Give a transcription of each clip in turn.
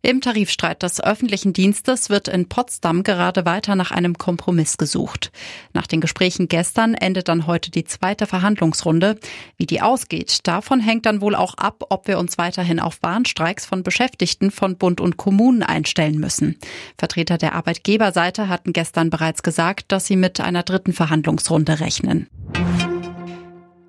Im Tarifstreit des öffentlichen Dienstes wird in Potsdam gerade weiter nach einem Kompromiss gesucht. Nach den Gesprächen gestern endet dann heute die zweite Verhandlungsrunde. Wie die ausgeht, davon hängt dann wohl auch ab, ob wir uns weiterhin auf Warnstreiks von Beschäftigten von Bund und Kommunen einstellen müssen. Vertreter der Arbeitgeberseite hatten gestern bereits gesagt, dass sie mit einer dritten Verhandlungsrunde rechnen.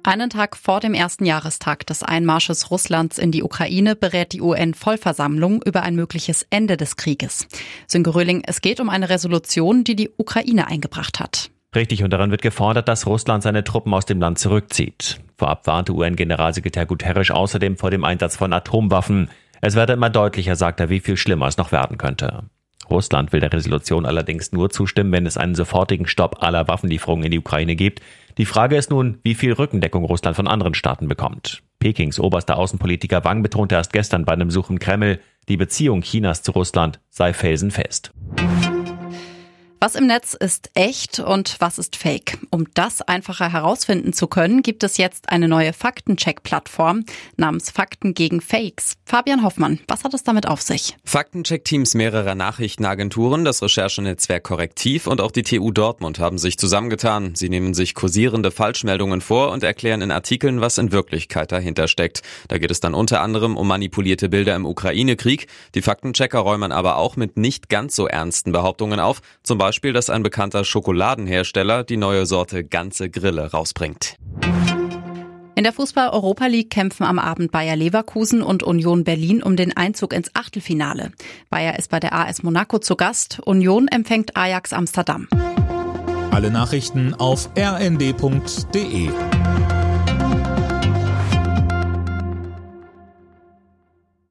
Einen Tag vor dem ersten Jahrestag des Einmarsches Russlands in die Ukraine berät die UN-Vollversammlung über ein mögliches Ende des Krieges. Sönke Röhling, es geht um eine Resolution, die die Ukraine eingebracht hat. Richtig, und darin wird gefordert, dass Russland seine Truppen aus dem Land zurückzieht. Vorab warnte UN-Generalsekretär Guterres außerdem vor dem Einsatz von Atomwaffen. Es werde immer deutlicher, sagt er, wie viel schlimmer es noch werden könnte. Russland will der Resolution allerdings nur zustimmen, wenn es einen sofortigen Stopp aller Waffenlieferungen in die Ukraine gibt. Die Frage ist nun, wie viel Rückendeckung Russland von anderen Staaten bekommt. Pekings oberster Außenpolitiker Wang betonte erst gestern bei einem Besuch im Kreml, die Beziehung Chinas zu Russland sei felsenfest. Was im Netz ist echt und was ist fake? Um das einfacher herausfinden zu können, gibt es jetzt eine neue Faktencheck-Plattform namens Fakten gegen Fakes. Fabian Hoffmann, was hat es damit auf sich? Faktencheck-Teams mehrerer Nachrichtenagenturen, das Recherchenetzwerk Korrektiv und auch die TU Dortmund haben sich zusammengetan. Sie nehmen sich kursierende Falschmeldungen vor und erklären in Artikeln, was in Wirklichkeit dahinter steckt. Da geht es dann unter anderem um manipulierte Bilder im Ukraine-Krieg. Die Faktenchecker räumen aber auch mit nicht ganz so ernsten Behauptungen auf, zum Beispiel Beispiel, dass ein bekannter Schokoladenhersteller die neue Sorte ganze Grille rausbringt. In der Fußball-Europa League kämpfen am Abend Bayer Leverkusen und Union Berlin um den Einzug ins Achtelfinale. Bayer ist bei der AS Monaco zu Gast, Union empfängt Ajax Amsterdam. Alle Nachrichten auf rnd.de